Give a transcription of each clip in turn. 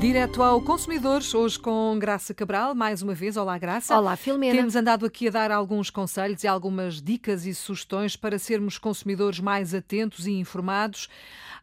Direto ao consumidores, hoje com Graça Cabral, mais uma vez. Olá, Graça. Olá, Filomena. Temos andado aqui a dar alguns conselhos e algumas dicas e sugestões para sermos consumidores mais atentos e informados.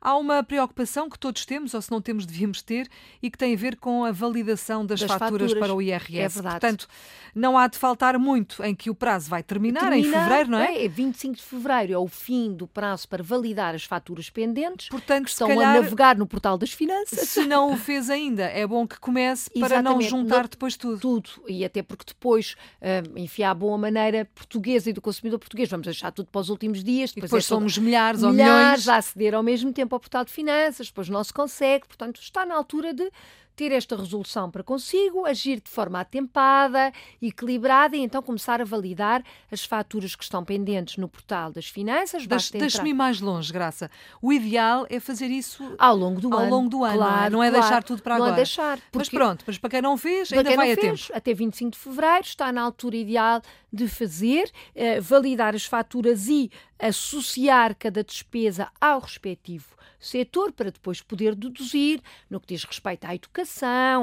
Há uma preocupação que todos temos, ou se não temos, devíamos ter, e que tem a ver com a validação das, Das faturas, faturas. para o IRS. É verdade. Portanto, não há de faltar muito em que o prazo vai terminar, em Termina- fevereiro, não é? É 25 de fevereiro, é o fim do prazo para validar as faturas pendentes. Portanto, que estão calhar- a navegar no portal das finanças. Se não o fez ainda, é bom que comece para não Exatamente. juntar Não- depois tudo. Tudo, e até porque depois, hum, enfim, à boa maneira portuguesa e do consumidor português, vamos deixar tudo para os últimos dias. E depois é todo- somos milhares ou milhares milhões. a aceder ao mesmo tempo ao portal de finanças, depois não se consegue, portanto está na altura de ter esta resolução para consigo, agir de forma atempada, equilibrada e então começar a validar as faturas que estão pendentes no portal das finanças. Deixe- Deixe-me ir mais longe, Graça. O ideal é fazer isso ao longo do ao ano. longo do ano, não é? claro, não é claro. deixar tudo para não agora. é deixar. Mas porque- pronto, mas para quem não fez, Para ainda vai não a fez, tempo. até 25 de fevereiro está na altura ideal de fazer, eh, validar as faturas e associar cada despesa ao respectivo setor para depois poder deduzir no que diz respeito à educação,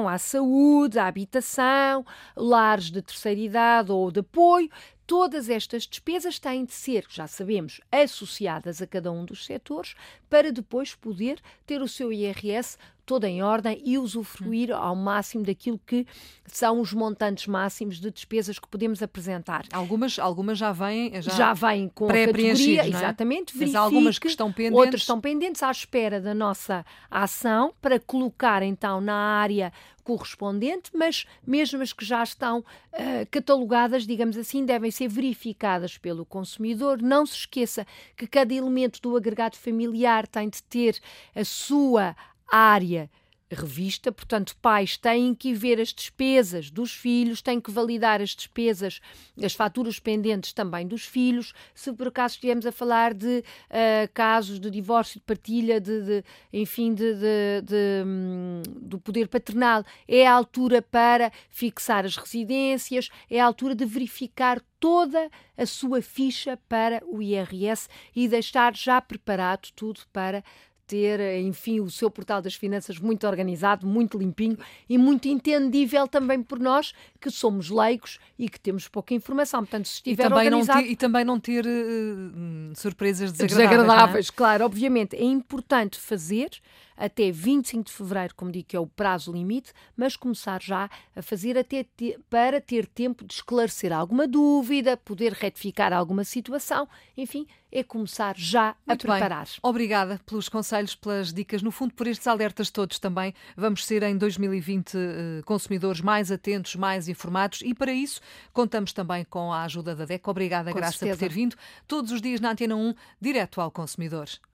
à saúde, à habitação, lares de terceira idade ou de apoio. Todas estas despesas têm de ser, já sabemos, associadas a cada um dos setores para depois poder ter o seu IRS todo em ordem e usufruir ao máximo daquilo que são os montantes máximos de despesas que podemos apresentar. Algumas, algumas já vêm, já, Já, vêm com a categoria, é? exatamente, Mas há algumas que estão pendentes. outras estão pendentes à espera da nossa ação para colocar então na área correspondente, mas mesmo as que já estão ah, catalogadas, digamos assim, devem ser verificadas pelo consumidor. Não se esqueça que cada elemento do agregado familiar tem de ter a sua área revista, portanto, pais têm que ver as despesas dos filhos, têm que validar as despesas, as faturas pendentes também dos filhos. Se por acaso estivermos a falar de ah, casos de divórcio, de partilha, de, de- enfim, de- de, hum, do poder paternal, é a altura para fixar as residências, é a altura de verificar toda a sua ficha para o IRS e deixar já preparado tudo para ter, enfim, o seu portal das finanças muito organizado, muito limpinho e muito entendível também por nós, que somos leigos e que temos pouca informação. Portanto, se E estiver também, não organizado... ter, e também não ter hum, surpresas desagradáveis. Desagradáveis, não é? claro, obviamente. É importante fazer até 25 de fevereiro, como digo, que é o prazo limite, mas começar já a fazer até te- para ter tempo de esclarecer alguma dúvida, poder retificar alguma situação, enfim, é começar já Muito a bem. preparar. Obrigada pelos conselhos, pelas dicas, no fundo, por estes alertas todos também. Vamos ser em 2020 eh, consumidores mais atentos, mais informados e para isso contamos também com a ajuda da DEC. Obrigada, Com Graça, por certeza. ter vindo todos os dias na Antena 1, direto ao consumidor.